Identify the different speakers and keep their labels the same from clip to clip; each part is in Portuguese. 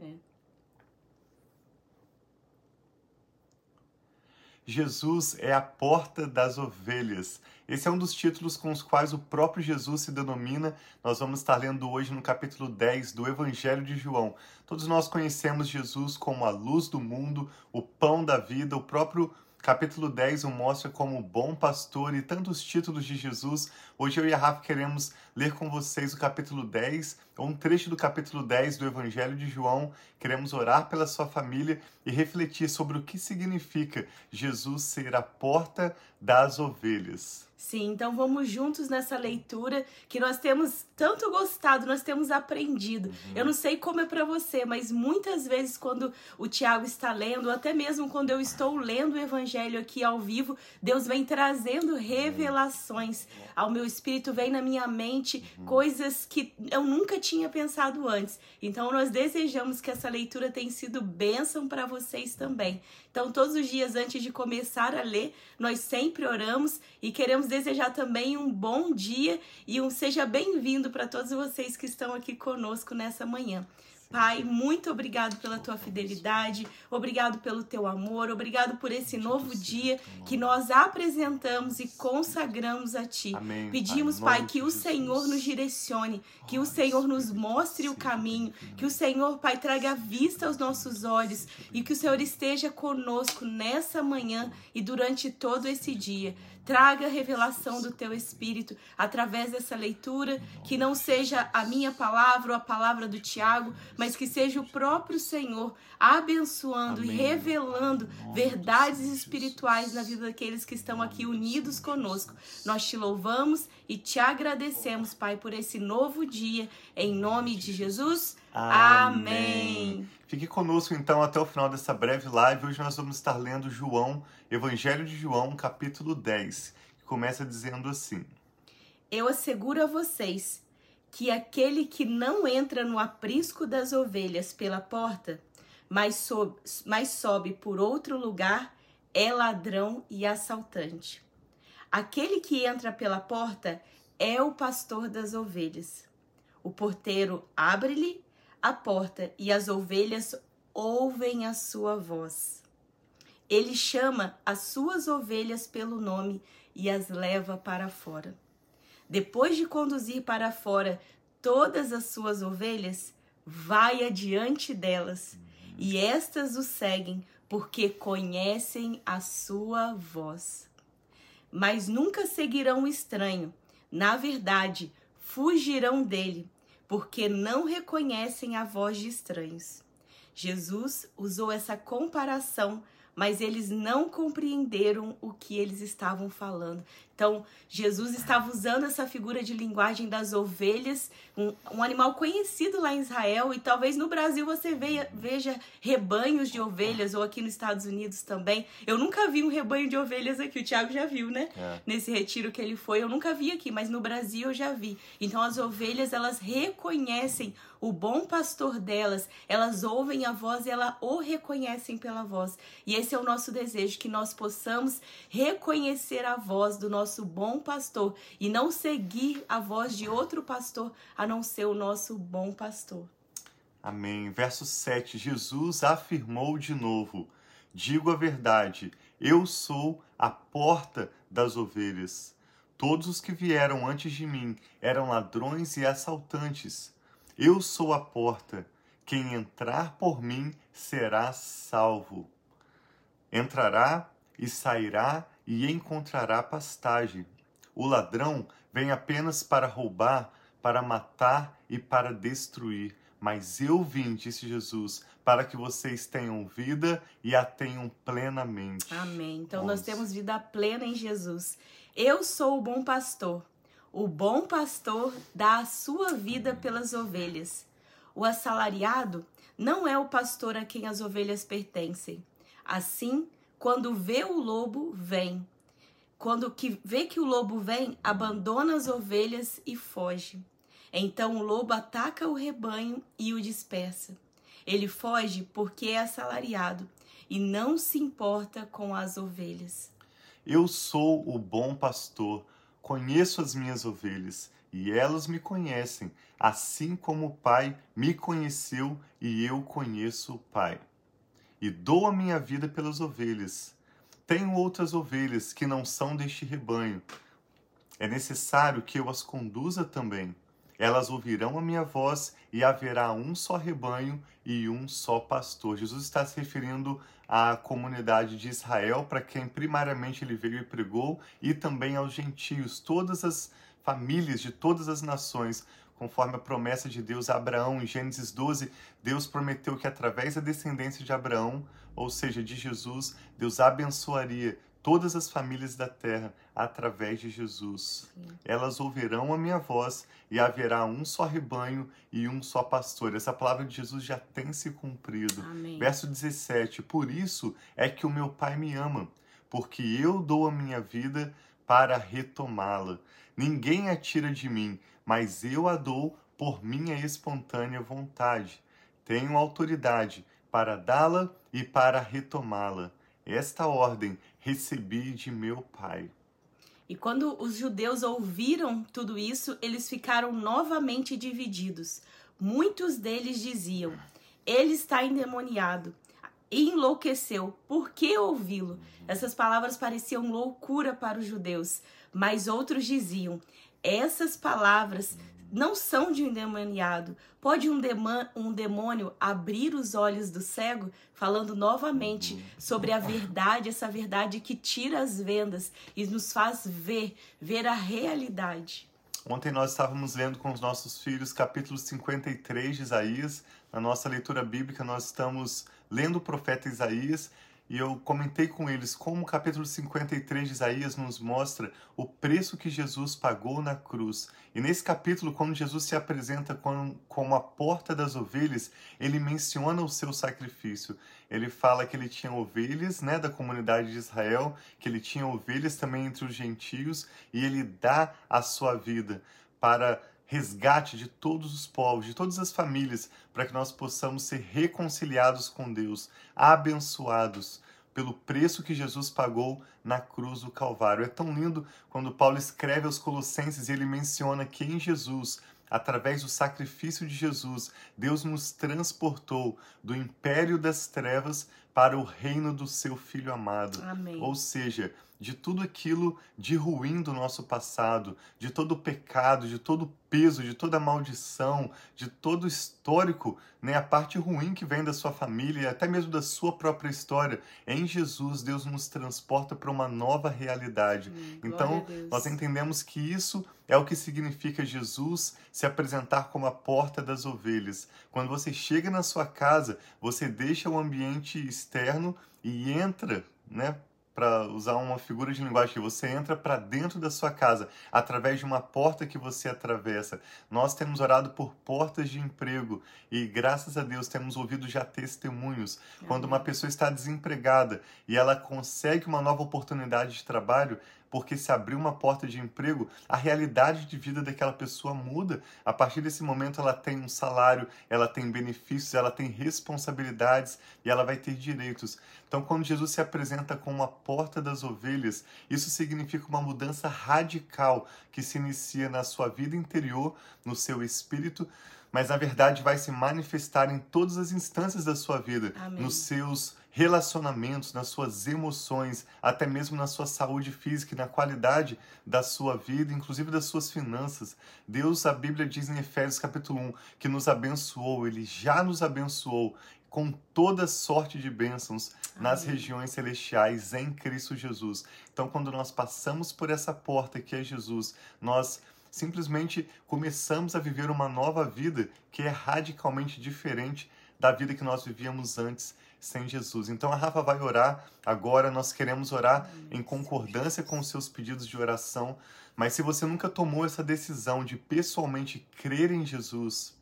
Speaker 1: É.
Speaker 2: Jesus é a porta das ovelhas. Esse é um dos títulos com os quais o próprio Jesus se denomina. Nós vamos estar lendo hoje no capítulo 10 do Evangelho de João. Todos nós conhecemos Jesus como a luz do mundo, o pão da vida, o próprio Capítulo 10 o mostra como bom pastor e tantos títulos de Jesus. Hoje eu e a Rafa queremos ler com vocês o capítulo 10, ou um trecho do capítulo 10 do Evangelho de João. Queremos orar pela sua família e refletir sobre o que significa Jesus ser a porta das ovelhas.
Speaker 1: Sim, então vamos juntos nessa leitura que nós temos tanto gostado, nós temos aprendido. Uhum. Eu não sei como é para você, mas muitas vezes quando o Tiago está lendo, ou até mesmo quando eu estou lendo o evangelho aqui ao vivo, Deus vem trazendo revelações ao meu espírito, vem na minha mente uhum. coisas que eu nunca tinha pensado antes. Então nós desejamos que essa leitura tenha sido bênção para vocês também. Então todos os dias antes de começar a ler, nós sempre oramos e queremos desejar também um bom dia e um seja bem-vindo para todos vocês que estão aqui conosco nessa manhã. Pai, muito obrigado pela tua fidelidade, obrigado pelo teu amor, obrigado por esse novo dia que nós apresentamos e consagramos a ti.
Speaker 2: Amém.
Speaker 1: Pedimos, Pai, que o Senhor nos direcione, que o Senhor nos mostre o caminho, que o Senhor, Pai, traga vista aos nossos olhos e que o Senhor esteja conosco nessa manhã e durante todo esse dia. Traga a revelação do teu espírito através dessa leitura, que não seja a minha palavra ou a palavra do Tiago, mas que seja o próprio Senhor abençoando Amém. e revelando verdades espirituais na vida daqueles que estão aqui unidos conosco. Nós te louvamos e te agradecemos, Pai, por esse novo dia, em nome de Jesus. Amém. Amém.
Speaker 2: Fique conosco então até o final dessa breve live. Hoje nós vamos estar lendo João, Evangelho de João, capítulo 10, que começa dizendo assim:
Speaker 1: Eu asseguro a vocês que aquele que não entra no aprisco das ovelhas pela porta, mas sobe, mas sobe por outro lugar, é ladrão e assaltante. Aquele que entra pela porta é o pastor das ovelhas. O porteiro abre-lhe a porta e as ovelhas ouvem a sua voz. Ele chama as suas ovelhas pelo nome e as leva para fora. Depois de conduzir para fora todas as suas ovelhas, vai adiante delas, e estas o seguem, porque conhecem a sua voz. Mas nunca seguirão o estranho, na verdade, fugirão dele, porque não reconhecem a voz de estranhos. Jesus usou essa comparação, mas eles não compreenderam o que eles estavam falando. Então, Jesus estava usando essa figura de linguagem das ovelhas, um, um animal conhecido lá em Israel, e talvez no Brasil você veja, veja rebanhos de ovelhas, ou aqui nos Estados Unidos também. Eu nunca vi um rebanho de ovelhas aqui, o Tiago já viu, né? É. Nesse retiro que ele foi, eu nunca vi aqui, mas no Brasil eu já vi. Então, as ovelhas, elas reconhecem o bom pastor delas, elas ouvem a voz e elas o reconhecem pela voz. E esse é o nosso desejo, que nós possamos reconhecer a voz do nosso nosso bom pastor e não seguir a voz de outro pastor a não ser o nosso bom pastor.
Speaker 2: Amém. Verso 7: Jesus afirmou de novo: Digo a verdade, eu sou a porta das ovelhas. Todos os que vieram antes de mim eram ladrões e assaltantes. Eu sou a porta. Quem entrar por mim será salvo. Entrará e sairá e encontrará pastagem. O ladrão vem apenas para roubar, para matar e para destruir. Mas eu vim, disse Jesus, para que vocês tenham vida e a tenham plenamente.
Speaker 1: Amém. Então nós temos vida plena em Jesus. Eu sou o bom pastor. O bom pastor dá a sua vida pelas ovelhas. O assalariado não é o pastor a quem as ovelhas pertencem. Assim, quando vê o lobo, vem. Quando que vê que o lobo vem, abandona as ovelhas e foge. Então o lobo ataca o rebanho e o dispersa. Ele foge porque é assalariado e não se importa com as ovelhas.
Speaker 2: Eu sou o bom pastor, conheço as minhas ovelhas e elas me conhecem, assim como o Pai me conheceu e eu conheço o Pai. E dou a minha vida pelas ovelhas. Tenho outras ovelhas que não são deste rebanho. É necessário que eu as conduza também. Elas ouvirão a minha voz e haverá um só rebanho e um só pastor. Jesus está se referindo à comunidade de Israel, para quem primariamente ele veio e pregou, e também aos gentios, todas as famílias de todas as nações, conforme a promessa de Deus a Abraão. Em Gênesis 12, Deus prometeu que através da descendência de Abraão, ou seja, de Jesus, Deus abençoaria todas as famílias da terra através de Jesus. Sim. Elas ouvirão a minha voz e haverá um só rebanho e um só pastor. Essa palavra de Jesus já tem se cumprido.
Speaker 1: Amém.
Speaker 2: Verso 17: Por isso é que o meu Pai me ama, porque eu dou a minha vida para retomá-la. Ninguém a tira de mim, mas eu a dou por minha espontânea vontade. Tenho autoridade para dá-la e para retomá-la. Esta ordem recebi de meu Pai.
Speaker 1: E quando os judeus ouviram tudo isso, eles ficaram novamente divididos. Muitos deles diziam: Ele está endemoniado e enlouqueceu. Por que ouvi-lo? Essas palavras pareciam loucura para os judeus, mas outros diziam: Essas palavras não são de um endemoniado. Pode um, um demônio abrir os olhos do cego? Falando novamente sobre a verdade, essa verdade que tira as vendas e nos faz ver, ver a realidade.
Speaker 2: Ontem nós estávamos lendo com os nossos filhos capítulo 53 de Isaías. Na nossa leitura bíblica, nós estamos lendo o profeta Isaías e eu comentei com eles como o capítulo 53 de Isaías nos mostra o preço que Jesus pagou na cruz. E nesse capítulo, quando Jesus se apresenta como, a porta das ovelhas, ele menciona o seu sacrifício. Ele fala que ele tinha ovelhas né, da comunidade de Israel, que ele tinha ovelhas também entre os gentios, e ele dá a sua vida para resgate de todos os povos, de todas as famílias, para que nós possamos ser reconciliados com Deus, abençoados pelo preço que Jesus pagou na cruz do Calvário. É tão lindo quando Paulo escreve aos Colossenses e ele menciona que em Jesus, através do sacrifício de Jesus, Deus nos transportou do império das trevas para o reino do seu Filho amado.
Speaker 1: Amém.
Speaker 2: Ou seja, de tudo aquilo de ruim do nosso passado, de todo o pecado, de todo o peso, de toda a maldição, de todo o histórico, né, a parte ruim que vem da sua família, até mesmo da sua própria história. Em Jesus, Deus nos transporta para uma nova realidade.
Speaker 1: Hum,
Speaker 2: então, nós entendemos que isso é o que significa Jesus se apresentar como a porta das ovelhas. Quando você chega na sua casa, você deixa o ambiente externo e entra, né, para usar uma figura de linguagem, que você entra para dentro da sua casa através de uma porta que você atravessa. Nós temos orado por portas de emprego e graças a Deus temos ouvido já testemunhos. Quando uma pessoa está desempregada e ela consegue uma nova oportunidade de trabalho, porque se abrir uma porta de emprego, a realidade de vida daquela pessoa muda. A partir desse momento, ela tem um salário, ela tem benefícios, ela tem responsabilidades e ela vai ter direitos. Então, quando Jesus se apresenta como a porta das ovelhas, isso significa uma mudança radical que se inicia na sua vida interior, no seu espírito, mas na verdade vai se manifestar em todas as instâncias da sua vida,
Speaker 1: Amém.
Speaker 2: nos seus relacionamentos, nas suas emoções, até mesmo na sua saúde física e na qualidade da sua vida, inclusive das suas finanças. Deus, a Bíblia diz em Efésios capítulo 1, que nos abençoou, ele já nos abençoou com toda sorte de bênçãos Amém. nas regiões celestiais em Cristo Jesus. Então, quando nós passamos por essa porta que é Jesus, nós simplesmente começamos a viver uma nova vida que é radicalmente diferente da vida que nós vivíamos antes sem Jesus. Então a Rafa vai orar agora, nós queremos orar em concordância com os seus pedidos de oração, mas se você nunca tomou essa decisão de pessoalmente crer em Jesus,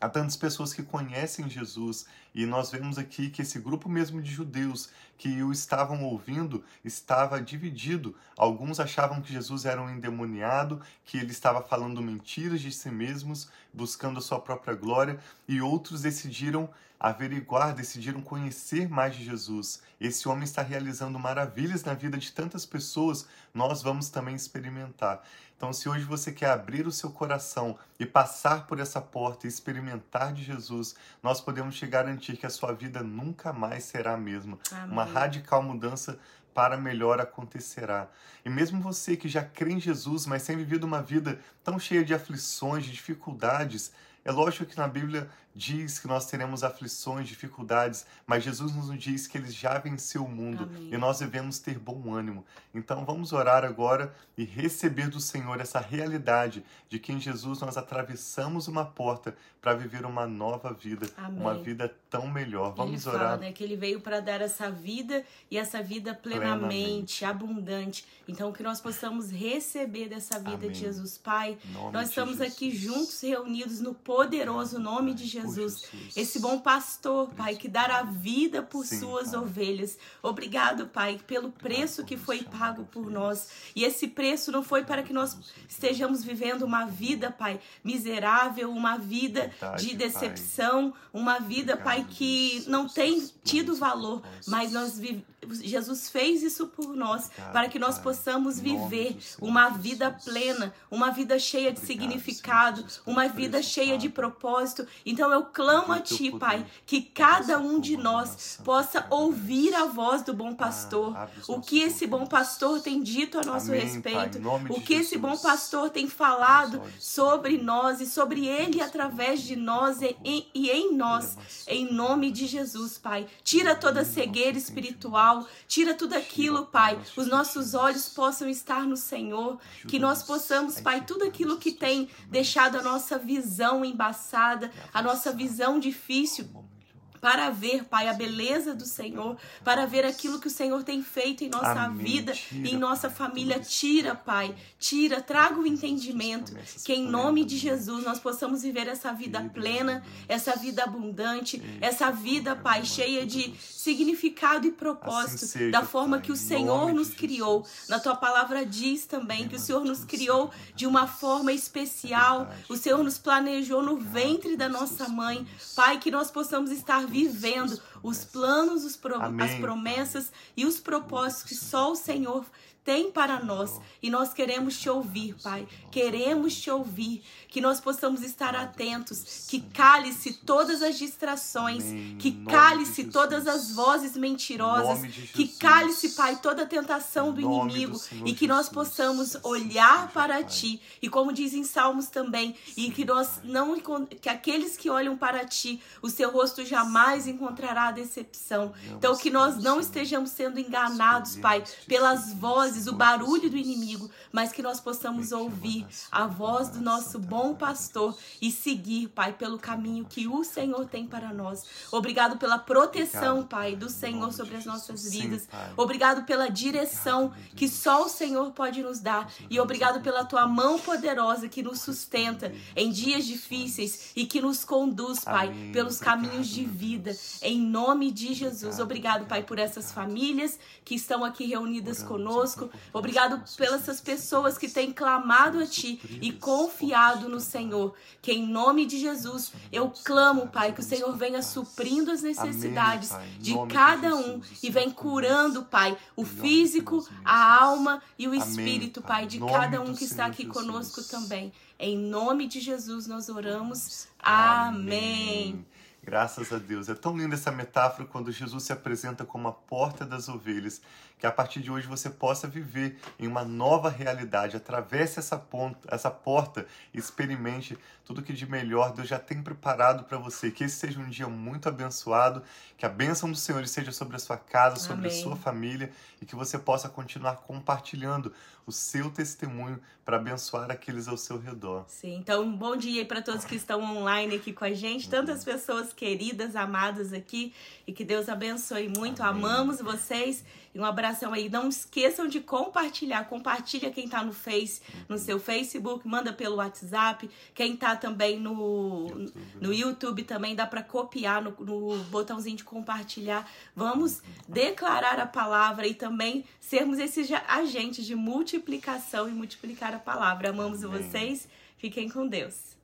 Speaker 2: Há tantas pessoas que conhecem Jesus e nós vemos aqui que esse grupo mesmo de judeus que o estavam ouvindo estava dividido. Alguns achavam que Jesus era um endemoniado, que ele estava falando mentiras de si mesmos, buscando a sua própria glória, e outros decidiram averiguar, decidiram conhecer mais de Jesus. Esse homem está realizando maravilhas na vida de tantas pessoas, nós vamos também experimentar. Então, se hoje você quer abrir o seu coração e passar por essa porta e experimentar de Jesus, nós podemos te garantir que a sua vida nunca mais será a mesma.
Speaker 1: Amém.
Speaker 2: Uma radical mudança para melhor acontecerá. E mesmo você que já crê em Jesus, mas tem vivido uma vida tão cheia de aflições, de dificuldades, é lógico que na Bíblia diz que nós teremos aflições, dificuldades, mas Jesus nos diz que ele já venceu o mundo
Speaker 1: Amém.
Speaker 2: e nós devemos ter bom ânimo. Então vamos orar agora e receber do Senhor essa realidade de que em Jesus nós atravessamos uma porta para viver uma nova vida,
Speaker 1: Amém.
Speaker 2: uma vida tão melhor. Vamos
Speaker 1: ele
Speaker 2: orar.
Speaker 1: fala, né, que ele veio para dar essa vida e essa vida plenamente,
Speaker 2: Plenamente.
Speaker 1: abundante. Então que nós possamos receber dessa vida
Speaker 2: Amém.
Speaker 1: de Jesus, Pai. Nós estamos aqui
Speaker 2: Jesus.
Speaker 1: juntos reunidos no poderoso nome de
Speaker 2: Por
Speaker 1: Jesus.
Speaker 2: Jesus.
Speaker 1: Esse bom pastor, Pai, que dará vida por
Speaker 2: Sim,
Speaker 1: suas
Speaker 2: Pai.
Speaker 1: ovelhas. Obrigado, Pai, pelo preço que foi pago por nós. E esse preço não foi para que nós estejamos vivendo uma vida, Pai, miserável, uma vida de decepção, uma vida, Pai, que não tem tido valor, mas nós vi- Jesus fez isso por nós,
Speaker 2: Obrigado,
Speaker 1: para que nós
Speaker 2: Pai.
Speaker 1: possamos viver uma
Speaker 2: Jesus.
Speaker 1: vida plena, uma vida cheia de
Speaker 2: Obrigado,
Speaker 1: significado,
Speaker 2: Jesus,
Speaker 1: uma vida
Speaker 2: preço
Speaker 1: cheia de
Speaker 2: pago.
Speaker 1: propósito. Então eu clamo a Ti,
Speaker 2: poder,
Speaker 1: Pai, que cada um de nós possa ouvir a voz do bom pastor.
Speaker 2: Ah, abre os
Speaker 1: O que esse bom pastor tem dito a nosso
Speaker 2: Amém, Pai,
Speaker 1: respeito,
Speaker 2: nome
Speaker 1: o
Speaker 2: de
Speaker 1: que esse
Speaker 2: Jesus.
Speaker 1: bom pastor tem falado sobre nós e sobre ele através de nós e, e- e em nós, em nome de Jesus, Pai. Tira toda a cegueira espiritual, tira tudo aquilo, Pai. Os nossos olhos possam estar no Senhor, que nós possamos, Pai, tudo aquilo que tem deixado a nossa visão embaçada, a nossa visão difícil, para ver, Pai, a beleza do Senhor, para ver aquilo que o Senhor tem feito em nossa
Speaker 2: Amém.
Speaker 1: vida
Speaker 2: Tira,
Speaker 1: e em nossa família. Tira, Pai, tira, traga o entendimento, que em nome de. Jesus nós possamos viver essa vida plena, essa vida abundante, essa vida,
Speaker 2: Pai,
Speaker 1: cheia
Speaker 2: de
Speaker 1: significado e propósito,
Speaker 2: Assim seja,
Speaker 1: da forma que o Senhor nos criou. Na tua palavra diz também que o Senhor nos criou de uma forma especial. O Senhor nos planejou no ventre da nossa mãe. Pai, que nós possamos estar vivendo os planos, os pro- as promessas e os propósitos que só o Senhor tem para nós. E nós queremos te ouvir, Pai. Queremos te ouvir. Que nós possamos estar atentos. Que cale-se todas as distrações. Que cale-se todas as vozes mentirosas. Que cale-se, Pai, toda a tentação do inimigo. E que nós possamos olhar para ti. E como diz em Salmos também. E que nós não que aqueles que olham para ti, o seu rosto jamais encontrará decepção. Então que nós não estejamos sendo enganados, Pai, pelas vozes, o barulho do inimigo, mas que nós possamos ouvir a voz do nosso bom pastor e seguir, Pai, pelo caminho que o Senhor tem para nós. Obrigado pela proteção, Pai, do Senhor sobre as nossas vidas. Obrigado pela direção que só o Senhor pode nos dar. E obrigado pela tua mão poderosa que nos sustenta em dias difíceis e que nos conduz, Pai, pelos caminhos de vida. Em nome de Jesus.
Speaker 2: Obrigado,
Speaker 1: Pai, por essas famílias que estão aqui reunidas conosco. Obrigado pelas essas pessoas que têm clamado a Ti e confiado no Senhor. Que em nome de Jesus eu clamo, Pai, que o Senhor venha suprindo as necessidades de cada um e
Speaker 2: conhece
Speaker 1: curando, Pai, o físico, a alma e o espírito,
Speaker 2: Pai,
Speaker 1: de cada um que está aqui conosco também. Em nome de Jesus nós oramos.
Speaker 2: Amém. Graças a Deus. É tão linda essa metáfora quando Jesus se apresenta como a porta das ovelhas, que a partir de hoje você possa viver em uma nova realidade. Atravesse essa, ponta, essa porta experimente tudo que de melhor Deus já tem preparado para você. Que esse seja um dia muito abençoado, que a bênção do Senhor esteja sobre a sua casa, sobre
Speaker 1: Amém.
Speaker 2: a sua família e que você possa continuar compartilhando o seu testemunho para abençoar aqueles ao seu redor.
Speaker 1: Sim, então um bom dia aí para todos que estão online aqui com a gente, tantas pessoas queridas, amadas aqui, e que Deus abençoe muito.
Speaker 2: Amém.
Speaker 1: Amamos vocês. E um abração aí. Não esqueçam de compartilhar. Compartilha quem tá no Face, no seu Facebook, manda pelo WhatsApp. Quem tá também no
Speaker 2: YouTube.
Speaker 1: no YouTube também dá para copiar no, no botãozinho de compartilhar. Vamos declarar a palavra e também sermos esses agentes de multiplicação e multiplicar a palavra. Amamos
Speaker 2: Amém.
Speaker 1: vocês. Fiquem com Deus.